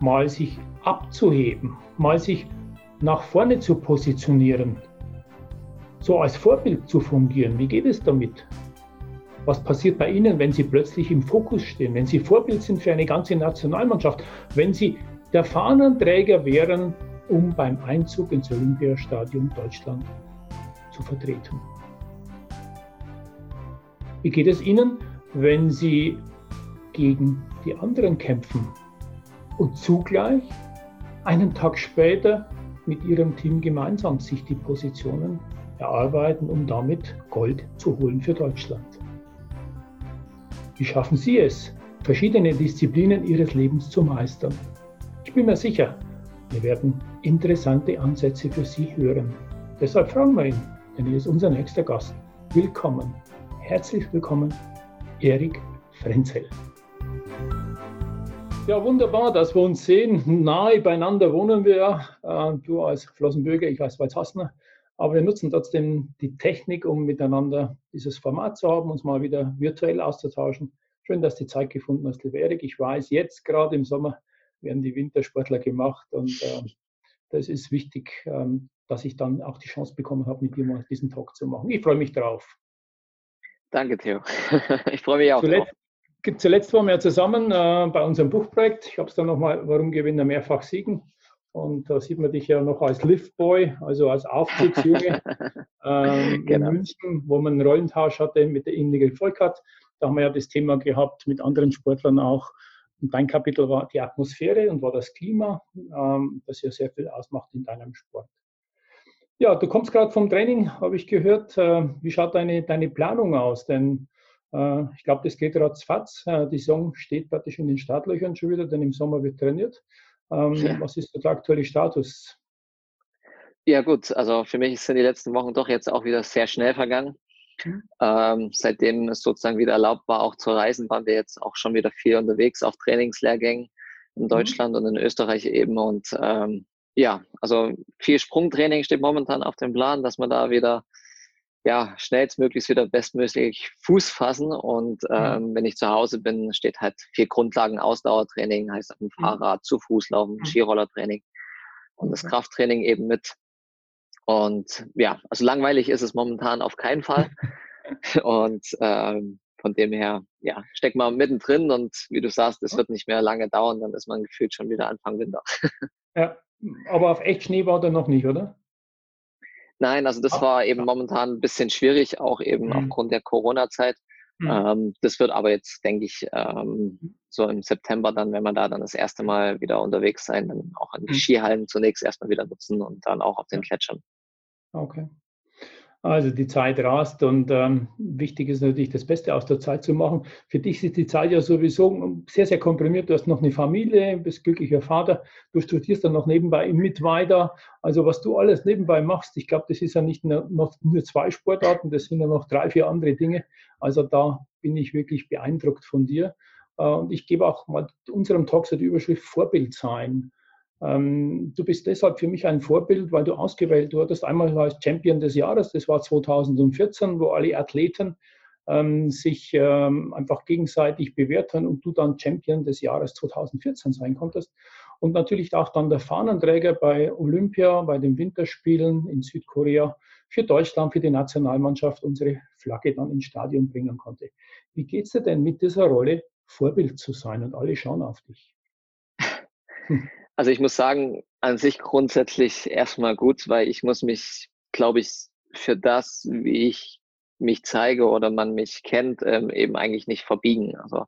Mal sich abzuheben, mal sich nach vorne zu positionieren, so als Vorbild zu fungieren. Wie geht es damit? Was passiert bei Ihnen, wenn Sie plötzlich im Fokus stehen, wenn Sie Vorbild sind für eine ganze Nationalmannschaft, wenn Sie der Fahnenträger wären, um beim Einzug ins Olympiastadion Deutschland zu vertreten? Wie geht es Ihnen, wenn Sie gegen die anderen kämpfen und zugleich einen Tag später mit Ihrem Team gemeinsam sich die Positionen erarbeiten, um damit Gold zu holen für Deutschland? Wie schaffen Sie es, verschiedene Disziplinen Ihres Lebens zu meistern? Ich bin mir sicher, wir werden interessante Ansätze für Sie hören. Deshalb fragen wir ihn, denn er ist unser nächster Gast. Willkommen Herzlich willkommen, Erik Frenzel. Ja, wunderbar, dass wir uns sehen. Nahe beieinander wohnen wir. Äh, du als Flossenbürger, ich als Walzhassner. Aber wir nutzen trotzdem die Technik, um miteinander dieses Format zu haben, uns mal wieder virtuell auszutauschen. Schön, dass du die Zeit gefunden hast, lieber Erik. Ich weiß, jetzt gerade im Sommer werden die Wintersportler gemacht und äh, das ist wichtig, ähm, dass ich dann auch die Chance bekommen habe, mit dir mal diesen Talk zu machen. Ich freue mich drauf. Danke, Theo. ich freue mich auch. Zuletzt, zuletzt waren wir zusammen äh, bei unserem Buchprojekt. Ich habe es dann nochmal, warum Gewinner mehrfach siegen? Und da sieht man dich ja noch als Liftboy, also als Aufzugsjunge ähm, genau. in München, wo man einen Rollentausch hatte mit der Ingrid Volkert. Da haben wir ja das Thema gehabt mit anderen Sportlern auch. Und dein Kapitel war die Atmosphäre und war das Klima, ähm, das ja sehr viel ausmacht in deinem Sport. Ja, du kommst gerade vom Training, habe ich gehört. Äh, wie schaut deine, deine Planung aus? Denn ich glaube, das geht ratzfatz. Äh, die Saison steht praktisch in den Startlöchern schon wieder, denn im Sommer wird trainiert. Ähm. Was ist der aktuelle Status? Ja gut, also für mich sind die letzten Wochen doch jetzt auch wieder sehr schnell vergangen. Mhm. Ähm, seitdem es sozusagen wieder erlaubt war, auch zu reisen, waren wir jetzt auch schon wieder viel unterwegs auf Trainingslehrgängen in mhm. Deutschland mhm. und in Österreich eben. Und ähm, ja, also viel Sprungtraining steht momentan auf dem Plan, dass man da wieder ja, schnellstmöglichst wieder bestmöglich Fuß fassen. Und mhm. ähm, mhm. wenn ich zu Hause bin, steht halt viel Grundlagen Ausdauertraining, heißt auf dem mhm. Fahrrad, zu Fuß laufen, mhm. Skirollertraining und das Krafttraining eben mit. Und ja, also langweilig ist es momentan auf keinen Fall. und ähm, von dem her, ja, steckt man mittendrin und wie du sagst, es wird nicht mehr lange dauern, dann ist man gefühlt schon wieder Anfang Winter. Ja, aber auf echt Schnee war der noch nicht, oder? Nein, also das war eben momentan ein bisschen schwierig, auch eben mhm. aufgrund der Corona-Zeit. Mhm. Ähm, das wird aber jetzt, denke ich, ähm, so im September dann, wenn wir da dann das erste Mal wieder unterwegs sein, dann auch an die mhm. Skihallen zunächst erstmal wieder nutzen und dann auch auf den Gletschern. Okay. Also die Zeit rast und ähm, wichtig ist natürlich, das Beste aus der Zeit zu machen. Für dich ist die Zeit ja sowieso sehr, sehr komprimiert. Du hast noch eine Familie, bist glücklicher Vater, du studierst dann noch nebenbei mit weiter. Also was du alles nebenbei machst, ich glaube, das ist ja nicht nur, noch nur zwei Sportarten, das sind ja noch drei, vier andere Dinge. Also da bin ich wirklich beeindruckt von dir. Äh, und ich gebe auch mal unserem Talk so die Überschrift Vorbild sein. Ähm, du bist deshalb für mich ein Vorbild, weil du ausgewählt wurdest. Einmal als Champion des Jahres, das war 2014, wo alle Athleten ähm, sich ähm, einfach gegenseitig bewerten und du dann Champion des Jahres 2014 sein konntest. Und natürlich auch dann der Fahnenträger bei Olympia, bei den Winterspielen in Südkorea für Deutschland, für die Nationalmannschaft unsere Flagge dann ins Stadion bringen konnte. Wie geht es dir denn mit dieser Rolle, Vorbild zu sein und alle schauen auf dich? Also ich muss sagen, an sich grundsätzlich erstmal gut, weil ich muss mich, glaube ich, für das, wie ich mich zeige oder man mich kennt, ähm, eben eigentlich nicht verbiegen. Also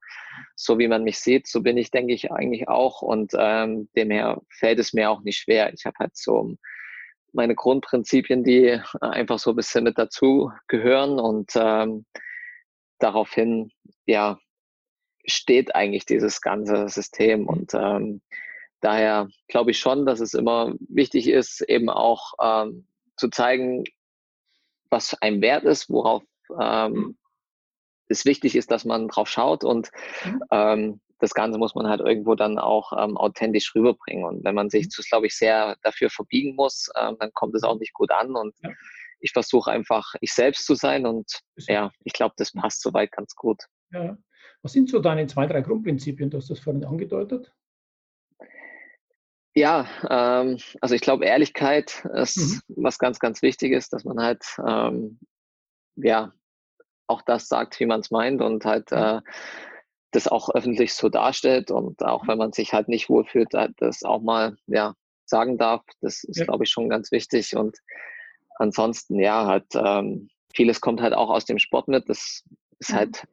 so wie man mich sieht, so bin ich, denke ich, eigentlich auch. Und ähm, demher fällt es mir auch nicht schwer. Ich habe halt so meine Grundprinzipien, die einfach so ein bisschen mit dazu gehören und ähm, daraufhin, ja, steht eigentlich dieses ganze System. Und ähm, daher glaube ich schon, dass es immer wichtig ist, eben auch ähm, zu zeigen, was ein Wert ist, worauf ähm, es wichtig ist, dass man drauf schaut und mhm. ähm, das Ganze muss man halt irgendwo dann auch ähm, authentisch rüberbringen. Und wenn man sich, mhm. glaube ich, sehr dafür verbiegen muss, ähm, dann kommt es auch nicht gut an. Und ja. ich versuche einfach, ich selbst zu sein. Und ja, ich glaube, das passt soweit ganz gut. Ja. Was sind so deine zwei, drei Grundprinzipien? Du hast das vorhin angedeutet. Ja, ähm, also ich glaube, Ehrlichkeit ist mhm. was ganz, ganz wichtig ist, dass man halt ähm, ja auch das sagt, wie man es meint und halt äh, das auch öffentlich so darstellt und auch wenn man sich halt nicht wohlfühlt, halt das auch mal ja sagen darf. Das ist, ja. glaube ich, schon ganz wichtig. Und ansonsten, ja, halt ähm, vieles kommt halt auch aus dem Sport mit. Das ist mhm. halt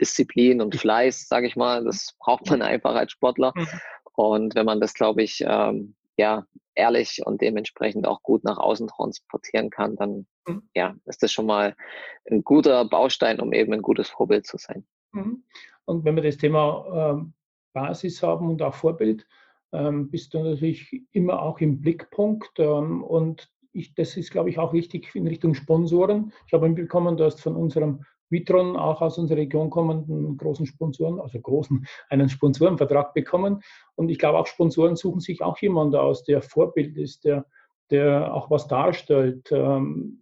Disziplin und Fleiß, sage ich mal. Das braucht man einfach als Sportler. Und wenn man das, glaube ich, ähm, ja, ehrlich und dementsprechend auch gut nach außen transportieren kann, dann mhm. ja, ist das schon mal ein guter Baustein, um eben ein gutes Vorbild zu sein. Mhm. Und wenn wir das Thema ähm, Basis haben und auch Vorbild, ähm, bist du natürlich immer auch im Blickpunkt. Ähm, und ich, das ist, glaube ich, auch wichtig in Richtung Sponsoren. Ich habe mitbekommen, du hast von unserem Vitron auch aus unserer Region kommenden großen Sponsoren, also großen, einen Sponsorenvertrag bekommen. Und ich glaube, auch Sponsoren suchen sich auch jemanden aus, der Vorbild ist, der, der auch was darstellt. Ähm,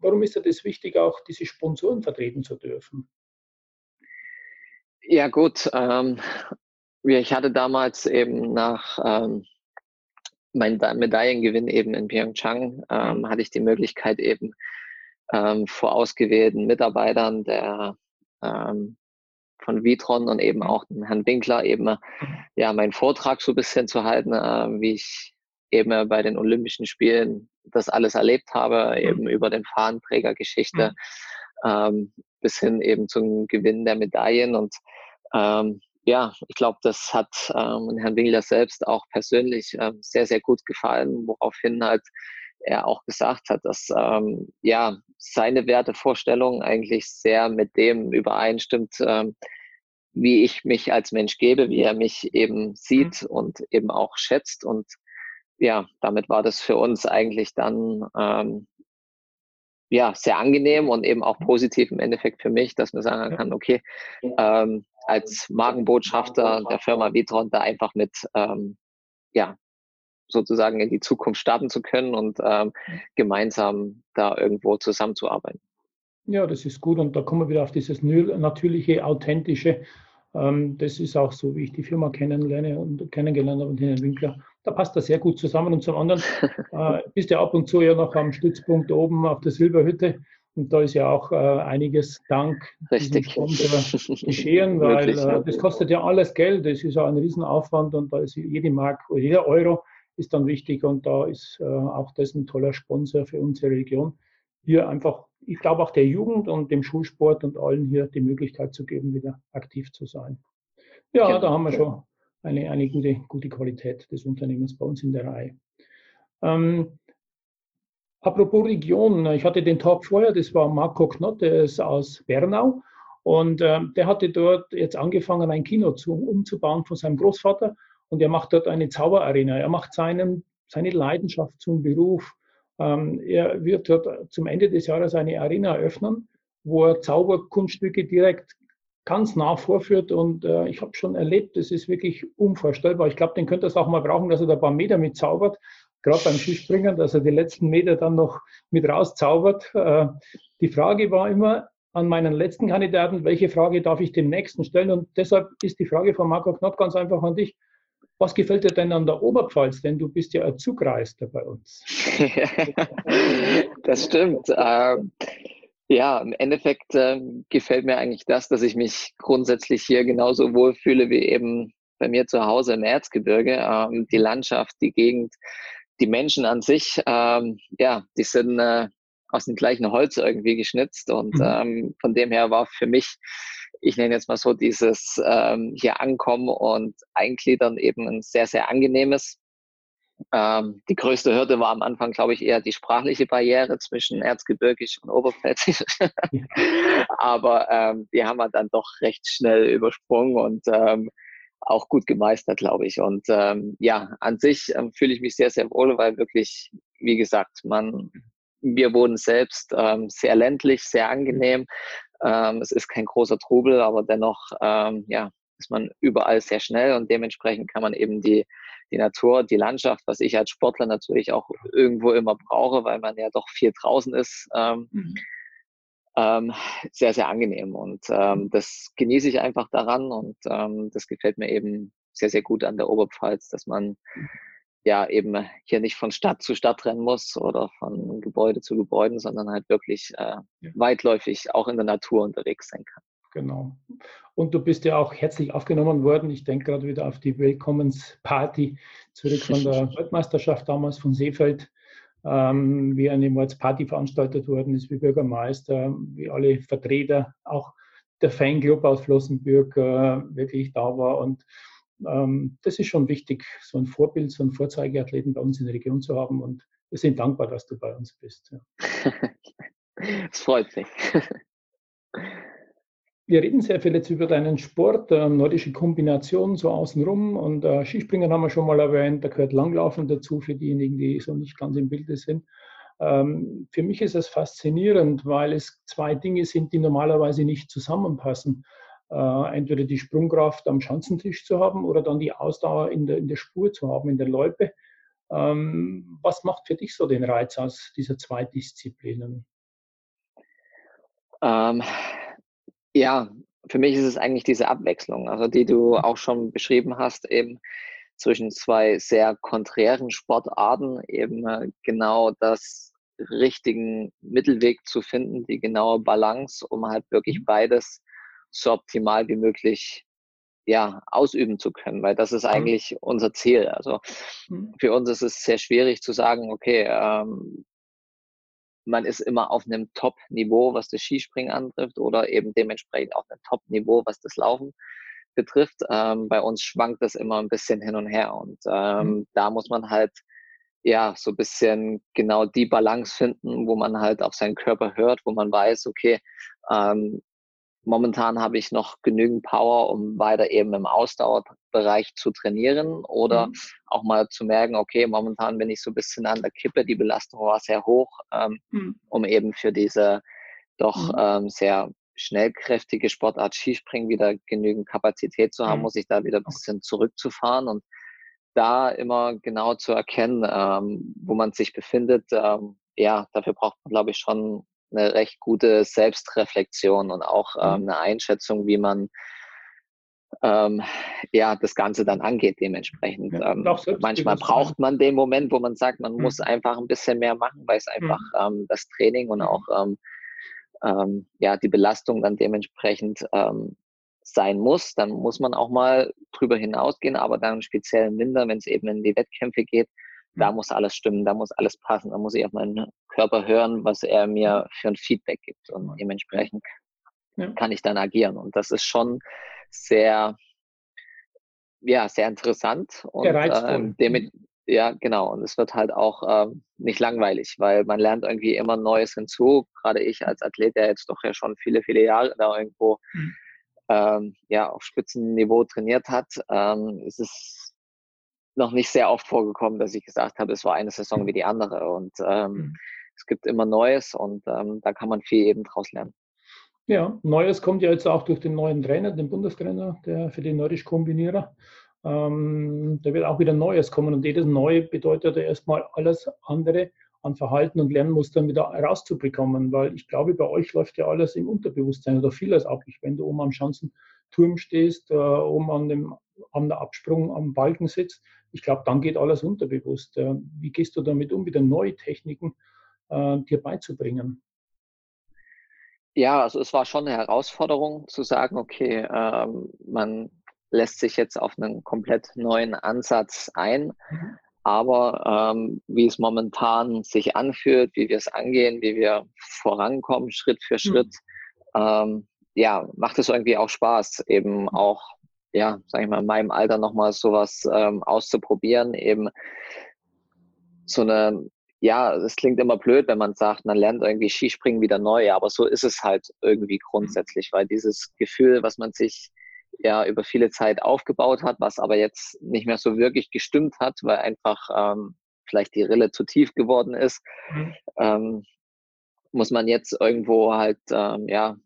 warum ist es wichtig, auch diese Sponsoren vertreten zu dürfen? Ja gut, ähm, ich hatte damals eben nach ähm, meinem Medaillengewinn eben in Pyeongchang, ähm, hatte ich die Möglichkeit eben ähm, vor ausgewählten Mitarbeitern der ähm, von Vitron und eben auch dem Herrn Winkler eben ja meinen Vortrag so ein bisschen zu halten, äh, wie ich eben bei den Olympischen Spielen das alles erlebt habe, mhm. eben über den Fahnenträgergeschichte mhm. ähm, bis hin eben zum Gewinn der Medaillen und ähm, ja, ich glaube, das hat ähm, Herrn Winkler selbst auch persönlich ähm, sehr, sehr gut gefallen, woraufhin halt er auch gesagt hat, dass ähm, ja seine Wertevorstellung eigentlich sehr mit dem übereinstimmt, ähm, wie ich mich als Mensch gebe, wie er mich eben sieht mhm. und eben auch schätzt. Und ja, damit war das für uns eigentlich dann ähm, ja sehr angenehm und eben auch positiv im Endeffekt für mich, dass man sagen kann, okay, ähm, als Markenbotschafter der Firma Vitron da einfach mit ähm, ja, sozusagen in die Zukunft starten zu können und ähm, gemeinsam da irgendwo zusammenzuarbeiten. Ja, das ist gut und da kommen wir wieder auf dieses natürliche, authentische. Ähm, das ist auch so, wie ich die Firma kennenlerne und kennengelernt habe und Herrn Winkler. Da passt das sehr gut zusammen und zum anderen äh, bist du ab und zu ja noch am Stützpunkt oben auf der Silberhütte und da ist ja auch äh, einiges dank Richtig. Geschehen, weil Wirklich, ja. äh, das kostet ja alles Geld, das ist ja ein Riesenaufwand und da ist jede Mark oder jeder Euro ist dann wichtig und da ist äh, auch das ein toller Sponsor für unsere Region. Hier einfach, ich glaube auch der Jugend und dem Schulsport und allen hier die Möglichkeit zu geben, wieder aktiv zu sein. Ja, ja da haben wir schon eine, eine gute, gute Qualität des Unternehmens bei uns in der Reihe. Ähm, apropos Region, ich hatte den Talk vorher, das war Marco Knott, der ist aus Bernau und äh, der hatte dort jetzt angefangen, ein Kino zu, umzubauen von seinem Großvater und er macht dort eine Zauberarena. Er macht seinen, seine Leidenschaft zum Beruf. Ähm, er wird dort zum Ende des Jahres eine Arena eröffnen, wo er Zauberkunststücke direkt ganz nah vorführt. Und äh, ich habe schon erlebt, das ist wirklich unvorstellbar. Ich glaube, den könnte es auch mal brauchen, dass er da ein paar Meter mit zaubert, gerade beim Skispringen, dass er die letzten Meter dann noch mit rauszaubert. Äh, die Frage war immer, an meinen letzten Kandidaten, welche Frage darf ich dem nächsten stellen? Und deshalb ist die Frage von Marco Knott ganz einfach an dich. Was gefällt dir denn an der Oberpfalz? Denn du bist ja ein Zugreister bei uns. das stimmt. Ähm, ja, im Endeffekt ähm, gefällt mir eigentlich das, dass ich mich grundsätzlich hier genauso wohlfühle wie eben bei mir zu Hause im Erzgebirge. Ähm, die Landschaft, die Gegend, die Menschen an sich, ähm, ja, die sind äh, aus dem gleichen Holz irgendwie geschnitzt und mhm. ähm, von dem her war für mich ich nenne jetzt mal so dieses ähm, hier ankommen und eingliedern eben ein sehr, sehr angenehmes. Ähm, die größte Hürde war am Anfang, glaube ich, eher die sprachliche Barriere zwischen Erzgebirgisch und Oberpfälzisch. Aber ähm, die haben wir dann doch recht schnell übersprungen und ähm, auch gut gemeistert, glaube ich. Und ähm, ja, an sich ähm, fühle ich mich sehr, sehr wohl, weil wirklich, wie gesagt, man, wir wohnen selbst ähm, sehr ländlich, sehr angenehm. Ähm, es ist kein großer Trubel, aber dennoch, ähm, ja, ist man überall sehr schnell und dementsprechend kann man eben die, die Natur, die Landschaft, was ich als Sportler natürlich auch irgendwo immer brauche, weil man ja doch viel draußen ist, ähm, mhm. ähm, sehr, sehr angenehm. Und ähm, mhm. das genieße ich einfach daran und ähm, das gefällt mir eben sehr, sehr gut an der Oberpfalz, dass man mhm. Ja eben hier nicht von Stadt zu Stadt rennen muss oder von Gebäude zu Gebäuden, sondern halt wirklich äh, ja. weitläufig auch in der Natur unterwegs sein kann. Genau. Und du bist ja auch herzlich aufgenommen worden. Ich denke gerade wieder auf die Willkommensparty zurück von der Weltmeisterschaft damals von Seefeld, ähm, wie eine Mordsparty veranstaltet worden ist, wie Bürgermeister, wie alle Vertreter, auch der Fanclub aus Flossenbürg äh, wirklich da war. Und das ist schon wichtig, so ein Vorbild, so einen Vorzeigeathleten bei uns in der Region zu haben. Und wir sind dankbar, dass du bei uns bist. Ja. Es freut mich. Wir reden sehr viel jetzt über deinen Sport, äh, nordische Kombination so außenrum und äh, Skispringen haben wir schon mal erwähnt, da gehört Langlaufen dazu für diejenigen, die so nicht ganz im Bilde sind. Ähm, für mich ist es faszinierend, weil es zwei Dinge sind, die normalerweise nicht zusammenpassen. Äh, entweder die Sprungkraft am Schanzentisch zu haben oder dann die Ausdauer in der, in der Spur zu haben, in der Loipe. Ähm, was macht für dich so den Reiz aus dieser zwei Disziplinen? Ähm, ja, für mich ist es eigentlich diese Abwechslung, also die du auch schon beschrieben hast, eben zwischen zwei sehr konträren Sportarten, eben äh, genau das richtigen Mittelweg zu finden, die genaue Balance, um halt wirklich mhm. beides so optimal wie möglich ja, ausüben zu können, weil das ist eigentlich unser Ziel. Also mhm. für uns ist es sehr schwierig zu sagen, okay, ähm, man ist immer auf einem Top-Niveau, was das Skispringen antrifft oder eben dementsprechend auf einem Top-Niveau, was das Laufen betrifft. Ähm, bei uns schwankt das immer ein bisschen hin und her und ähm, mhm. da muss man halt ja so ein bisschen genau die Balance finden, wo man halt auf seinen Körper hört, wo man weiß, okay, ähm, momentan habe ich noch genügend Power, um weiter eben im Ausdauerbereich zu trainieren oder mhm. auch mal zu merken, okay, momentan bin ich so ein bisschen an der Kippe, die Belastung war sehr hoch, ähm, mhm. um eben für diese doch mhm. ähm, sehr schnellkräftige Sportart Skispringen wieder genügend Kapazität zu haben, muss ich da wieder ein bisschen zurückzufahren und da immer genau zu erkennen, ähm, wo man sich befindet. Ähm, ja, dafür braucht man, glaube ich, schon eine recht gute Selbstreflexion und auch ähm, mhm. eine Einschätzung, wie man ähm, ja das Ganze dann angeht dementsprechend. Ja, ähm, manchmal braucht man den Moment, wo man sagt, man mhm. muss einfach ein bisschen mehr machen, weil es einfach mhm. ähm, das Training und mhm. auch ähm, ähm, ja die Belastung dann dementsprechend ähm, sein muss. Dann muss man auch mal drüber hinausgehen, aber dann speziell im Winter, wenn es eben in die Wettkämpfe geht, da mhm. muss alles stimmen, da muss alles passen, da muss ich auf meinen Körper hören, was er mir für ein Feedback gibt und dementsprechend ja. kann ich dann agieren und das ist schon sehr, ja, sehr interessant und ähm, damit, mhm. ja, genau und es wird halt auch ähm, nicht langweilig, weil man lernt irgendwie immer Neues hinzu, gerade ich als Athlet, der jetzt doch ja schon viele, viele Jahre da irgendwo mhm. ähm, ja, auf Spitzenniveau trainiert hat, ähm, es ist noch nicht sehr oft vorgekommen, dass ich gesagt habe, es war eine Saison wie die andere. Und ähm, mhm. es gibt immer Neues und ähm, da kann man viel eben draus lernen. Ja, Neues kommt ja jetzt auch durch den neuen Trainer, den Bundestrainer, der für die Nordisch-Kombinierer. Ähm, da wird auch wieder Neues kommen und jedes Neue bedeutet ja erstmal alles andere an Verhalten und Lernmustern wieder rauszubekommen, weil ich glaube, bei euch läuft ja alles im Unterbewusstsein oder vieles ab. Wenn du oben am Schanzenturm stehst, äh, oben an dem an der Absprung am Balken sitzt, ich glaube, dann geht alles unterbewusst. Wie gehst du damit um, wieder neue Techniken äh, dir beizubringen? Ja, also es war schon eine Herausforderung zu sagen, okay, ähm, man lässt sich jetzt auf einen komplett neuen Ansatz ein. Mhm. Aber ähm, wie es momentan sich anfühlt, wie wir es angehen, wie wir vorankommen, Schritt für mhm. Schritt, mhm. ähm, ja, macht es irgendwie auch Spaß, eben mhm. auch ja, sag ich mal, in meinem Alter nochmal sowas ähm, auszuprobieren, eben so eine, ja, es klingt immer blöd, wenn man sagt, man lernt irgendwie Skispringen wieder neu, aber so ist es halt irgendwie grundsätzlich, weil dieses Gefühl, was man sich ja über viele Zeit aufgebaut hat, was aber jetzt nicht mehr so wirklich gestimmt hat, weil einfach ähm, vielleicht die Rille zu tief geworden ist, mhm. ähm, muss man jetzt irgendwo halt, ähm, ja,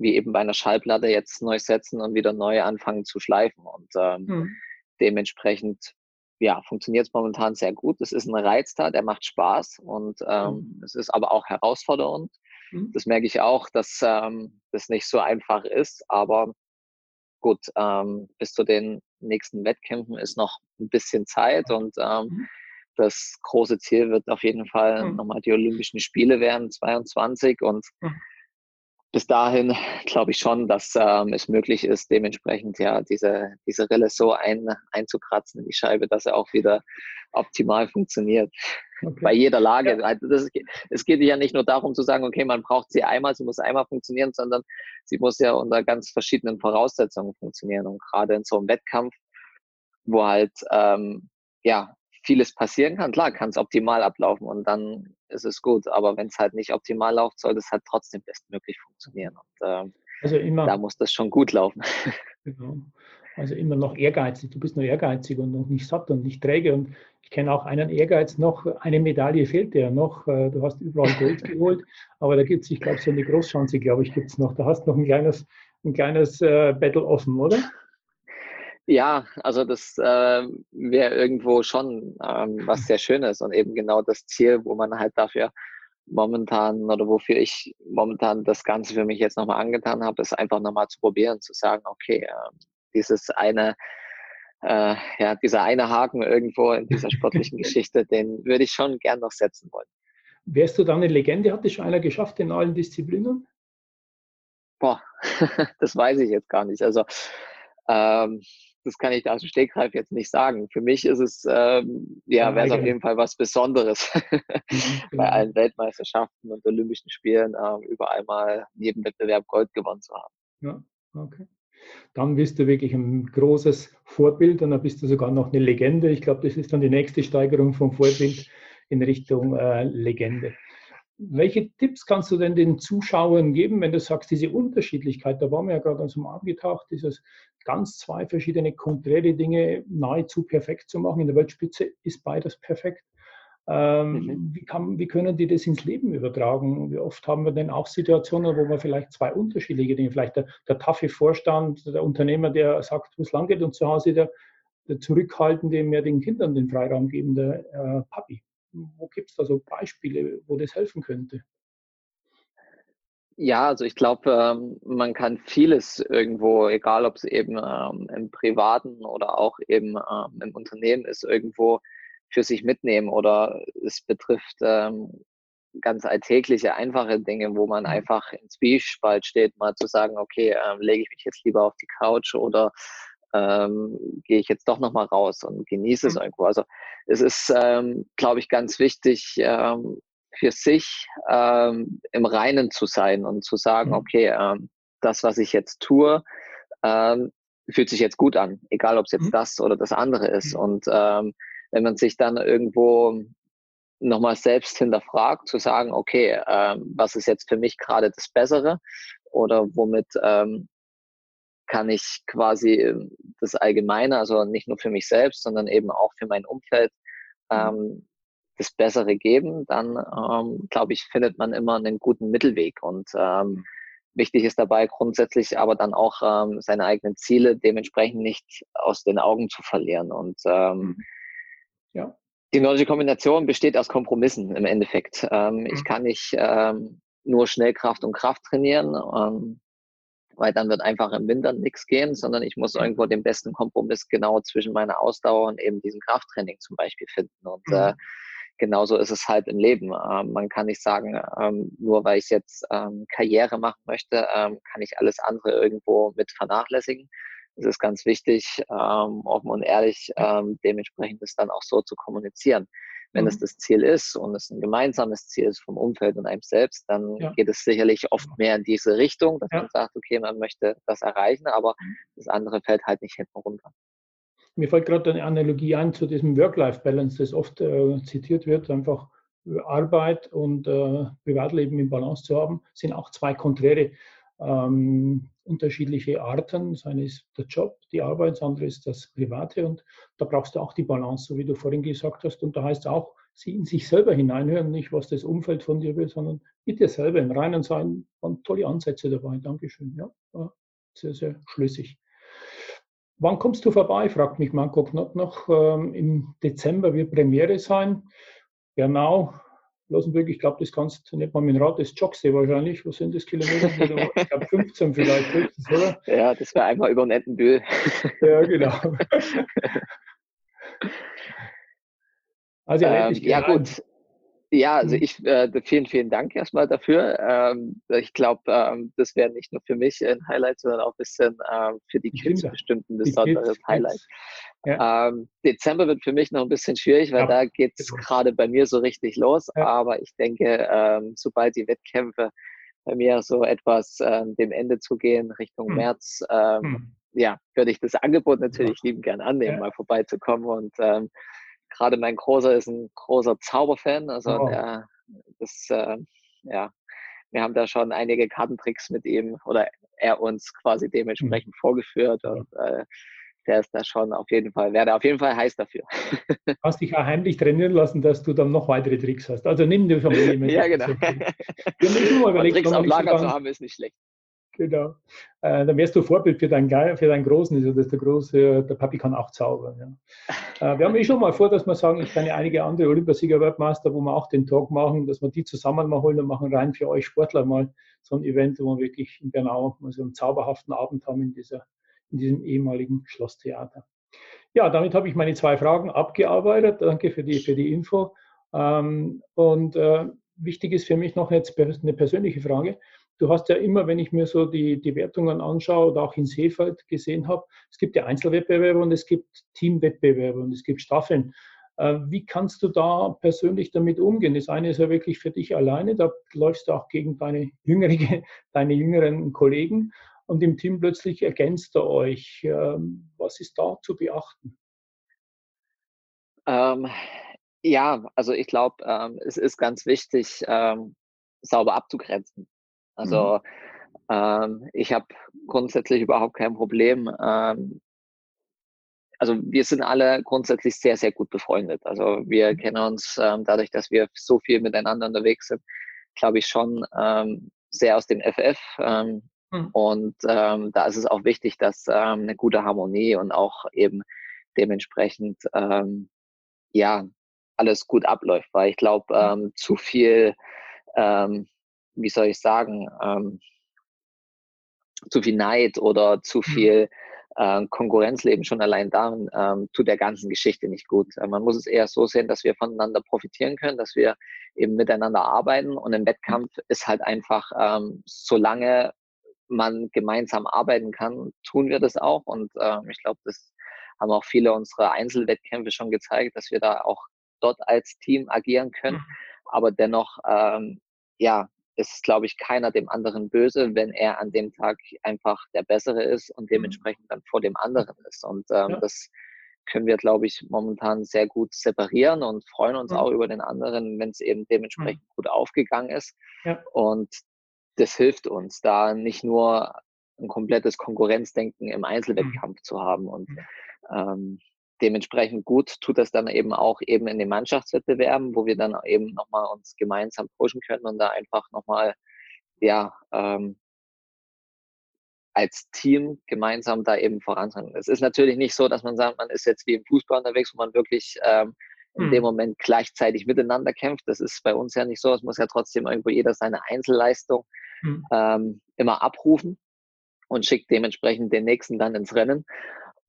wie eben bei einer Schallplatte jetzt neu setzen und wieder neu anfangen zu schleifen. Und ähm, mhm. dementsprechend, ja, funktioniert es momentan sehr gut. Es ist ein Reiz da, der macht Spaß und ähm, mhm. es ist aber auch herausfordernd. Mhm. Das merke ich auch, dass ähm, das nicht so einfach ist, aber gut, ähm, bis zu den nächsten Wettkämpfen ist noch ein bisschen Zeit und ähm, mhm. das große Ziel wird auf jeden Fall mhm. nochmal die Olympischen Spiele werden, 22 und. Bis dahin glaube ich schon, dass ähm, es möglich ist, dementsprechend ja diese, diese Rille so ein, einzukratzen in die Scheibe, dass er auch wieder optimal funktioniert. Okay. Bei jeder Lage. Ja. Also das, es geht ja nicht nur darum zu sagen, okay, man braucht sie einmal, sie muss einmal funktionieren, sondern sie muss ja unter ganz verschiedenen Voraussetzungen funktionieren. Und gerade in so einem Wettkampf, wo halt ähm, ja vieles passieren kann, klar, kann es optimal ablaufen und dann ist es gut. Aber wenn es halt nicht optimal läuft, soll es halt trotzdem bestmöglich funktionieren. Und ähm, also immer, da muss das schon gut laufen. Genau. Also immer noch ehrgeizig. Du bist nur ehrgeizig und noch nicht satt und nicht träge. Und ich kenne auch einen Ehrgeiz noch. Eine Medaille fehlt dir noch. Äh, du hast überall Gold geholt. Aber da gibt es, ich glaube, so eine Großchance, glaube ich, gibt es noch. Da hast du noch ein kleines, ein kleines äh, Battle offen, oder? Ja, also das äh, wäre irgendwo schon ähm, was sehr Schönes und eben genau das Ziel, wo man halt dafür momentan oder wofür ich momentan das Ganze für mich jetzt nochmal angetan habe, ist einfach nochmal zu probieren, zu sagen, okay, äh, dieses eine, äh, ja, dieser eine Haken irgendwo in dieser sportlichen Geschichte, den würde ich schon gern noch setzen wollen. Wärst du dann eine Legende? Hat das schon einer geschafft in allen Disziplinen? Boah, das weiß ich jetzt gar nicht. Also ähm, das kann ich da aus dem Stegreif jetzt nicht sagen. Für mich ist es, ähm, ja, wäre es auf jeden Fall was Besonderes, mhm, bei genau. allen Weltmeisterschaften und Olympischen Spielen äh, überall mal in jedem Wettbewerb Gold gewonnen zu haben. Ja, okay dann bist du wirklich ein großes Vorbild und dann bist du sogar noch eine Legende. Ich glaube, das ist dann die nächste Steigerung vom Vorbild in Richtung äh, Legende. Welche Tipps kannst du denn den Zuschauern geben, wenn du sagst, diese Unterschiedlichkeit, da waren wir ja gerade so angetaucht, dieses ganz zwei verschiedene konträre Dinge nahezu perfekt zu machen. In der Weltspitze ist beides perfekt. Ähm, mhm. wie, kann, wie, können die das ins Leben übertragen? Wie oft haben wir denn auch Situationen, wo man vielleicht zwei unterschiedliche Dinge, vielleicht der, der taffe Vorstand, der Unternehmer, der sagt, wo es lang geht und zu Hause der, der zurückhaltende, mehr den Kindern den Freiraum gebende äh, Papi. Wo gibt es da so Beispiele, wo das helfen könnte? Ja, also ich glaube, ähm, man kann vieles irgendwo, egal ob es eben ähm, im Privaten oder auch eben ähm, im Unternehmen ist, irgendwo für sich mitnehmen oder es betrifft ganz alltägliche, einfache Dinge, wo man mhm. einfach ins Zwiespalt steht, mal zu sagen, okay, lege ich mich jetzt lieber auf die Couch oder ähm, gehe ich jetzt doch nochmal raus und genieße es mhm. irgendwo. Also es ist, ähm, glaube ich, ganz wichtig, ähm, für sich ähm, im Reinen zu sein und zu sagen, mhm. okay, ähm, das, was ich jetzt tue, ähm, fühlt sich jetzt gut an, egal ob es jetzt mhm. das oder das andere ist. Und ähm, wenn man sich dann irgendwo nochmal selbst hinterfragt, zu sagen, okay, ähm, was ist jetzt für mich gerade das Bessere oder womit ähm, kann ich quasi ähm, das Allgemeine, also nicht nur für mich selbst, sondern eben auch für mein Umfeld, mhm. ähm, das Bessere geben, dann ähm, glaube ich, findet man immer einen guten Mittelweg. Und ähm, mhm. wichtig ist dabei grundsätzlich aber dann auch ähm, seine eigenen Ziele dementsprechend nicht aus den Augen zu verlieren. Und ähm, mhm. Ja. Die nordische Kombination besteht aus Kompromissen im Endeffekt. Ähm, mhm. Ich kann nicht ähm, nur Schnellkraft und Kraft trainieren, ähm, weil dann wird einfach im Winter nichts gehen, sondern ich muss irgendwo den besten Kompromiss genau zwischen meiner Ausdauer und eben diesem Krafttraining zum Beispiel finden. Und mhm. äh, genauso ist es halt im Leben. Ähm, man kann nicht sagen, ähm, nur weil ich jetzt ähm, Karriere machen möchte, ähm, kann ich alles andere irgendwo mit vernachlässigen, es ist ganz wichtig, ähm, offen und ehrlich ähm, dementsprechend es dann auch so zu kommunizieren. Wenn mhm. es das Ziel ist und es ein gemeinsames Ziel ist vom Umfeld und einem selbst, dann ja. geht es sicherlich oft mehr in diese Richtung, dass ja. man sagt, okay, man möchte das erreichen, aber mhm. das andere fällt halt nicht hinten runter. Mir fällt gerade eine Analogie ein zu diesem Work-Life-Balance, das oft äh, zitiert wird, einfach Arbeit und äh, Privatleben in Balance zu haben, sind auch zwei konträre ähm, unterschiedliche Arten. Das eine ist der Job, die Arbeit, das andere ist das Private und da brauchst du auch die Balance, so wie du vorhin gesagt hast. Und da heißt es auch, sie in sich selber hineinhören, nicht was das Umfeld von dir will, sondern mit dir selber im Reinen sein. Waren tolle Ansätze dabei. Dankeschön. Ja, war sehr, sehr schlüssig. Wann kommst du vorbei? fragt mich Manko Knott noch. Ähm, Im Dezember wird Premiere sein. Genau, Losenburg, ich glaube, das kannst du nicht mal mit dem Rad, das joggst du wahrscheinlich. Was sind das Kilometer? Ich glaube 15 vielleicht höchstens, oder? Ja, das wäre einmal über den Ettenbühl. Ja, genau. Also ähm, ja gut, ja, also mhm. ich, äh, vielen, vielen Dank erstmal dafür. Ähm, ich glaube, ähm, das wäre nicht nur für mich ein Highlight, sondern auch ein bisschen ähm, für die Kids Kinder. bestimmt ein besonderes Highlight. Ja. Ähm, Dezember wird für mich noch ein bisschen schwierig, weil ja. da geht es genau. gerade bei mir so richtig los. Ja. Aber ich denke, ähm, sobald die Wettkämpfe bei mir so etwas ähm, dem Ende zu gehen, Richtung hm. März, hm. ja, würde ich das Angebot natürlich lieben gern annehmen, mal vorbeizukommen und gerade mein Großer ist ein großer Zauberfan. Also oh. der, das, äh, ja, wir haben da schon einige Kartentricks mit ihm oder er uns quasi mhm. dementsprechend mhm. vorgeführt und äh, der ist da schon auf jeden Fall, wäre auf jeden Fall heiß dafür. Hast dich auch heimlich trainieren lassen, dass du dann noch weitere Tricks hast. Also nimm dir schon mal Ja, genau. Wir mal Tricks auf Lager zu haben, ist nicht schlecht. Genau. Äh, dann wärst du Vorbild für deinen, für deinen Großen, also dass der Große, der Papi kann auch zaubern. Ja. Äh, wir haben eh schon mal vor, dass wir sagen, ich kenne einige andere Olympiasieger-Weltmeister, wo wir auch den Talk machen, dass wir die zusammen mal holen und machen rein für euch Sportler mal so ein Event, wo wir wirklich in Bernau mal so einen zauberhaften Abend haben in, dieser, in diesem ehemaligen Schlosstheater. Ja, damit habe ich meine zwei Fragen abgearbeitet. Danke für die, für die Info. Ähm, und äh, wichtig ist für mich noch jetzt eine persönliche Frage du hast ja immer, wenn ich mir so die, die Wertungen anschaue oder auch in Seefeld gesehen habe, es gibt ja Einzelwettbewerbe und es gibt Teamwettbewerbe und es gibt Staffeln. Äh, wie kannst du da persönlich damit umgehen? Das eine ist ja wirklich für dich alleine, da läufst du auch gegen deine, jüngere, deine jüngeren Kollegen und im Team plötzlich ergänzt er euch. Ähm, was ist da zu beachten? Ähm, ja, also ich glaube, ähm, es ist ganz wichtig, ähm, sauber abzugrenzen. Also mhm. ähm, ich habe grundsätzlich überhaupt kein Problem. Ähm, also wir sind alle grundsätzlich sehr, sehr gut befreundet. Also wir mhm. kennen uns ähm, dadurch, dass wir so viel miteinander unterwegs sind, glaube ich schon ähm, sehr aus dem FF. Ähm, mhm. Und ähm, da ist es auch wichtig, dass ähm, eine gute Harmonie und auch eben dementsprechend ähm, ja alles gut abläuft, weil ich glaube, mhm. ähm, zu viel ähm, wie soll ich sagen, ähm, zu viel Neid oder zu mhm. viel äh, Konkurrenzleben schon allein darin ähm, tut der ganzen Geschichte nicht gut. Äh, man muss es eher so sehen, dass wir voneinander profitieren können, dass wir eben miteinander arbeiten und im Wettkampf ist halt einfach, ähm, solange man gemeinsam arbeiten kann, tun wir das auch und äh, ich glaube, das haben auch viele unserer Einzelwettkämpfe schon gezeigt, dass wir da auch dort als Team agieren können. Mhm. Aber dennoch, ähm, ja, ist, glaube ich, keiner dem anderen böse, wenn er an dem Tag einfach der Bessere ist und mhm. dementsprechend dann vor dem anderen ist. Und ähm, ja. das können wir, glaube ich, momentan sehr gut separieren und freuen uns mhm. auch über den anderen, wenn es eben dementsprechend mhm. gut aufgegangen ist. Ja. Und das hilft uns, da nicht nur ein komplettes Konkurrenzdenken im Einzelwettkampf mhm. zu haben. Und ähm, dementsprechend gut tut das dann eben auch eben in den Mannschaftswettbewerben, wo wir dann eben nochmal uns gemeinsam pushen können und da einfach nochmal, ja, ähm, als Team gemeinsam da eben vorankommen. Es ist natürlich nicht so, dass man sagt, man ist jetzt wie im Fußball unterwegs, wo man wirklich ähm, in hm. dem Moment gleichzeitig miteinander kämpft. Das ist bei uns ja nicht so. Es muss ja trotzdem irgendwo jeder seine Einzelleistung hm. ähm, immer abrufen und schickt dementsprechend den nächsten dann ins Rennen.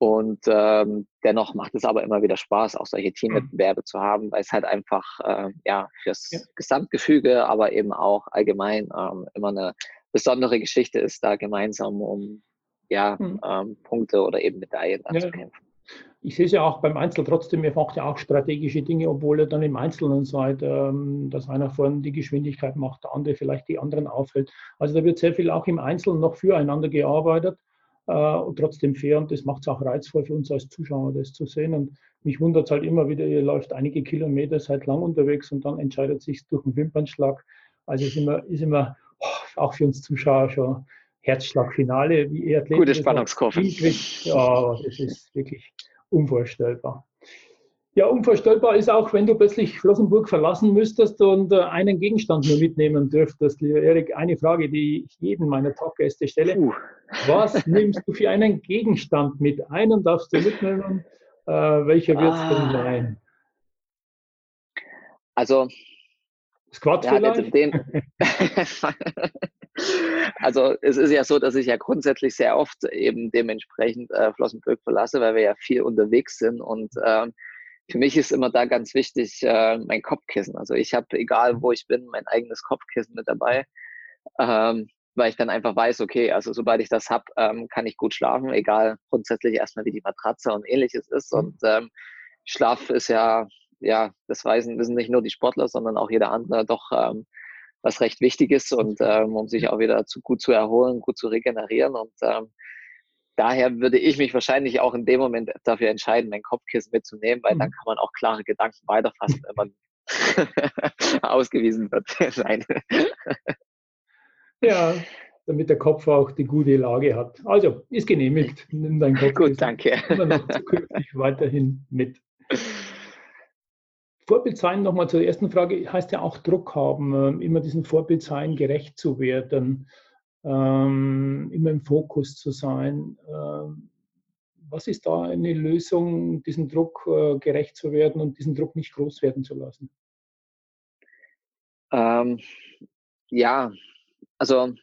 Und ähm, dennoch macht es aber immer wieder Spaß, auch solche mhm. Teamwettbewerbe mhm. zu haben, weil es halt einfach äh, ja fürs ja. Gesamtgefüge, aber eben auch allgemein ähm, immer eine besondere Geschichte ist, da gemeinsam um ja, mhm. ähm, Punkte oder eben Medaillen anzukämpfen. Ja. Ich sehe es ja auch beim Einzel trotzdem, ihr macht ja auch strategische Dinge, obwohl ihr dann im Einzelnen seid, ähm, dass einer vorne die Geschwindigkeit macht, der andere vielleicht die anderen aufhält. Also da wird sehr viel auch im Einzelnen noch füreinander gearbeitet und trotzdem fair und das macht es auch reizvoll für uns als Zuschauer, das zu sehen. Und mich wundert es halt immer wieder, ihr läuft einige Kilometer, seid lang unterwegs und dann entscheidet sich durch einen Wimpernschlag. Also ist immer, ist immer oh, auch für uns Zuschauer schon Herzschlagfinale, wie ihr Athleten. Gute Spannungskurve. Ja, das ist wirklich unvorstellbar. Ja, unvorstellbar ist auch, wenn du plötzlich Flossenburg verlassen müsstest und äh, einen Gegenstand nur mitnehmen dürftest. Lieber Erik, eine Frage, die ich jedem meiner Talkgäste stelle. Uh. Was nimmst du für einen Gegenstand mit? Einen darfst du mitnehmen. Äh, welcher wird es ah. denn sein? Also, Squat ja, vielleicht? Den, also es ist ja so, dass ich ja grundsätzlich sehr oft eben dementsprechend äh, Flossenböck verlasse, weil wir ja viel unterwegs sind und ähm, für mich ist immer da ganz wichtig äh, mein Kopfkissen. Also ich habe, egal wo ich bin, mein eigenes Kopfkissen mit dabei, ähm, weil ich dann einfach weiß, okay, also sobald ich das habe, ähm, kann ich gut schlafen, egal grundsätzlich erstmal wie die Matratze und ähnliches ist. Mhm. Und ähm, Schlaf ist ja, ja, das wissen, wissen nicht nur die Sportler, sondern auch jeder andere doch ähm, was recht wichtig ist und ähm, um sich auch wieder zu, gut zu erholen, gut zu regenerieren. Und ähm, daher würde ich mich wahrscheinlich auch in dem Moment dafür entscheiden, mein Kopfkissen mitzunehmen, weil mhm. dann kann man auch klare Gedanken weiterfassen, wenn man ausgewiesen wird. Nein. ja, damit der Kopf auch die gute Lage hat. Also, ist genehmigt. Nimm dein Kopfkissen. Gut, danke. Zukünftig weiterhin mit. Vorbild sein, nochmal zur ersten Frage, heißt ja auch Druck haben, ähm, immer diesem Vorbild sein, gerecht zu werden ähm, immer im Fokus zu sein. Ähm, was ist da eine Lösung, diesem Druck äh, gerecht zu werden und diesen Druck nicht groß werden zu lassen? Ähm, ja, also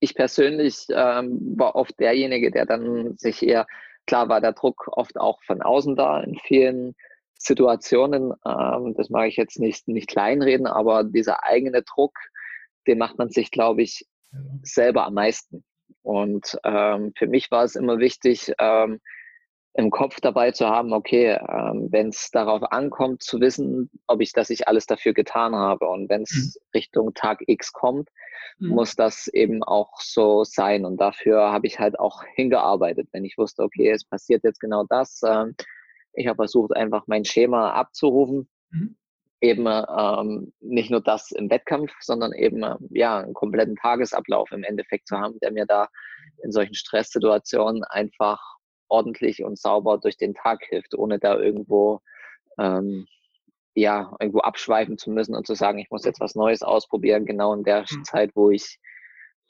ich persönlich ähm, war oft derjenige, der dann sich eher, klar war der Druck oft auch von außen da in vielen Situationen. Ähm, das mag ich jetzt nicht, nicht kleinreden, aber dieser eigene Druck, den macht man sich, glaube ich, selber am meisten. Und ähm, für mich war es immer wichtig, ähm, im Kopf dabei zu haben, okay, ähm, wenn es darauf ankommt, zu wissen, ob ich, dass ich alles dafür getan habe. Und wenn es mhm. Richtung Tag X kommt, mhm. muss das eben auch so sein. Und dafür habe ich halt auch hingearbeitet, wenn ich wusste, okay, es passiert jetzt genau das. Ähm, ich habe versucht, einfach mein Schema abzurufen. Mhm eben ähm, nicht nur das im Wettkampf, sondern eben äh, ja einen kompletten Tagesablauf im Endeffekt zu haben, der mir da in solchen Stresssituationen einfach ordentlich und sauber durch den Tag hilft, ohne da irgendwo ähm, ja irgendwo abschweifen zu müssen und zu sagen, ich muss jetzt was Neues ausprobieren, genau in der mhm. Zeit, wo ich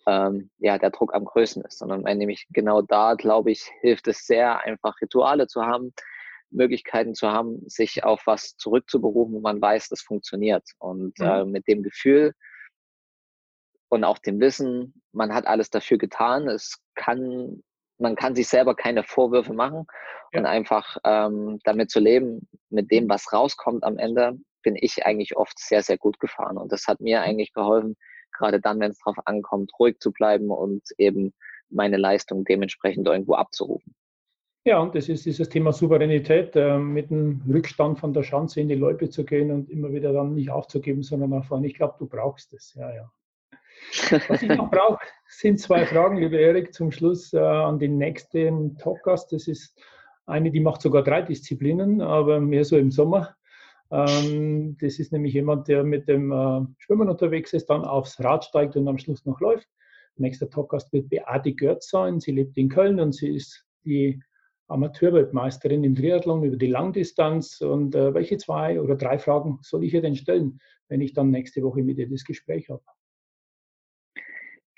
ähm, ja der Druck am größten ist, sondern nämlich genau da, glaube ich, hilft es sehr, einfach Rituale zu haben, Möglichkeiten zu haben, sich auf was zurückzuberufen, wo man weiß, das funktioniert. Und mhm. äh, mit dem Gefühl und auch dem Wissen, man hat alles dafür getan. Es kann, man kann sich selber keine Vorwürfe machen ja. und einfach ähm, damit zu leben, mit dem, was rauskommt am Ende, bin ich eigentlich oft sehr, sehr gut gefahren. Und das hat mir mhm. eigentlich geholfen, gerade dann, wenn es darauf ankommt, ruhig zu bleiben und eben meine Leistung dementsprechend irgendwo abzurufen. Ja, und das ist dieses Thema Souveränität, äh, mit dem Rückstand von der Schanze in die Loipe zu gehen und immer wieder dann nicht aufzugeben, sondern nach vorne. Ich glaube, du brauchst es. Ja, ja. Was ich noch brauche, sind zwei Fragen, lieber Erik, zum Schluss äh, an den nächsten Talkgast. Das ist eine, die macht sogar drei Disziplinen, aber mehr so im Sommer. Ähm, das ist nämlich jemand, der mit dem äh, Schwimmen unterwegs ist, dann aufs Rad steigt und am Schluss noch läuft. Nächster Talkgast wird Beate Görz sein. Sie lebt in Köln und sie ist die Amateurweltmeisterin im Triathlon über die Langdistanz. Und äh, welche zwei oder drei Fragen soll ich ihr denn stellen, wenn ich dann nächste Woche mit ihr das Gespräch habe?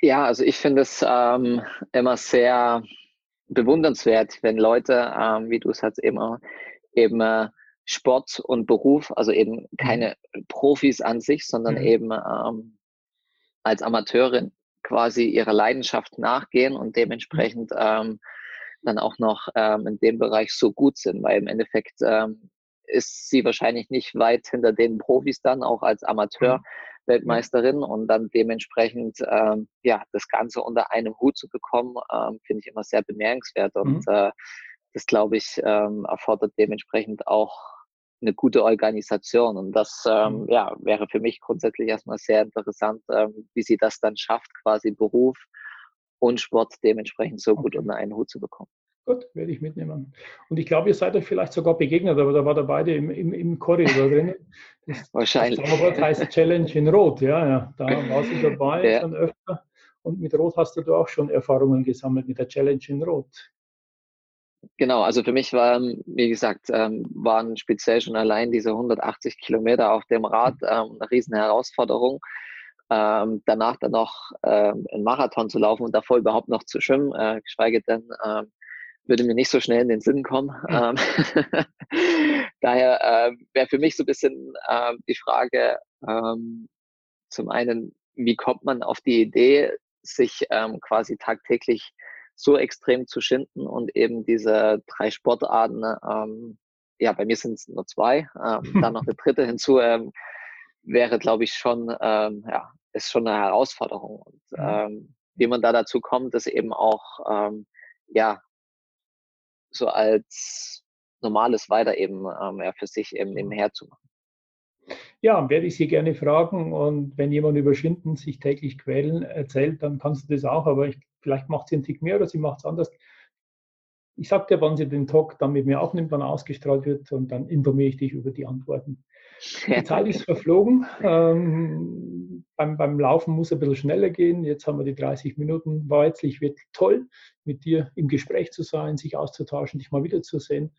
Ja, also ich finde es ähm, immer sehr bewundernswert, wenn Leute, ähm, wie du es halt eben, eben äh, Sport und Beruf, also eben keine Profis an sich, sondern mhm. eben ähm, als Amateurin quasi ihrer Leidenschaft nachgehen und dementsprechend ähm, dann auch noch ähm, in dem Bereich so gut sind, weil im Endeffekt ähm, ist sie wahrscheinlich nicht weit hinter den Profis dann, auch als Amateur-Weltmeisterin und dann dementsprechend ähm, ja das Ganze unter einem Hut zu bekommen, ähm, finde ich immer sehr bemerkenswert und mhm. äh, das glaube ich ähm, erfordert dementsprechend auch eine gute Organisation und das ähm, mhm. ja wäre für mich grundsätzlich erstmal sehr interessant, ähm, wie sie das dann schafft, quasi Beruf und Sport dementsprechend so gut unter einen Hut zu bekommen. Gut, werde ich mitnehmen. Und ich glaube, ihr seid euch vielleicht sogar begegnet, aber da war der beide im, im, im Korridor drin. Das, Wahrscheinlich. Das heißt Challenge in Rot, ja, ja. Da warst du dabei ja. schon öfter. Und mit Rot hast du auch schon Erfahrungen gesammelt mit der Challenge in Rot. Genau, also für mich war, wie gesagt, ähm, waren speziell schon allein diese 180 Kilometer auf dem Rad ähm, eine riesen Herausforderung. Ähm, danach dann noch ähm, einen Marathon zu laufen und davor überhaupt noch zu schwimmen, äh, geschweige denn, ähm, würde mir nicht so schnell in den Sinn kommen. Mhm. daher äh, wäre für mich so ein bisschen äh, die Frage, ähm, zum einen, wie kommt man auf die Idee, sich ähm, quasi tagtäglich so extrem zu schinden und eben diese drei Sportarten, ähm, ja, bei mir sind es nur zwei, ähm, dann noch eine dritte hinzu, ähm, wäre, glaube ich, schon, ähm, ja, ist schon eine Herausforderung. Und mhm. ähm, wie man da dazu kommt, das eben auch, ähm, ja, so als normales weiter eben ähm, ja, für sich eben nebenher zu machen. Ja, werde ich Sie gerne fragen. Und wenn jemand über Schinden sich täglich quälen erzählt, dann kannst du das auch. Aber ich, vielleicht macht sie einen Tick mehr oder sie macht es anders. Ich sage dir, wann sie den Talk dann mit mir aufnimmt, wann er ausgestrahlt wird und dann informiere ich dich über die Antworten. Die Zeit ist verflogen. Ähm, beim, beim Laufen muss ein bisschen schneller gehen. Jetzt haben wir die 30 Minuten. War jetzt wirklich toll, mit dir im Gespräch zu sein, sich auszutauschen, dich mal wiederzusehen.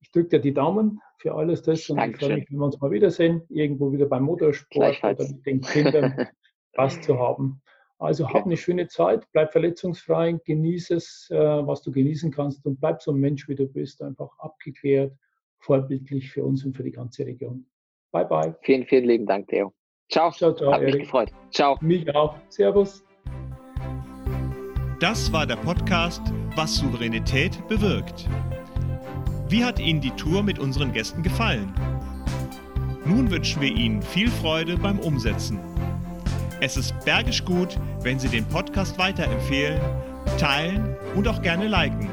Ich drücke dir die Daumen für alles das und Dankeschön. ich freue mich, wenn wir uns mal wiedersehen, irgendwo wieder beim Motorsport oder mit den Kindern was zu haben. Also hab eine schöne Zeit, bleib verletzungsfrei, genieße es, äh, was du genießen kannst und bleib so ein Mensch, wie du bist, einfach abgeklärt, vorbildlich für uns und für die ganze Region. Bye, bye. Vielen, vielen lieben Dank, Theo. Ciao. Ciao, ciao. Hat mich gefreut. Ciao. Mich auch. Servus. Das war der Podcast, was Souveränität bewirkt. Wie hat Ihnen die Tour mit unseren Gästen gefallen? Nun wünschen wir Ihnen viel Freude beim Umsetzen. Es ist bergisch gut, wenn Sie den Podcast weiterempfehlen, teilen und auch gerne liken.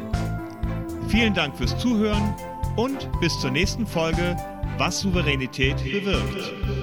Vielen Dank fürs Zuhören und bis zur nächsten Folge, was Souveränität bewirkt.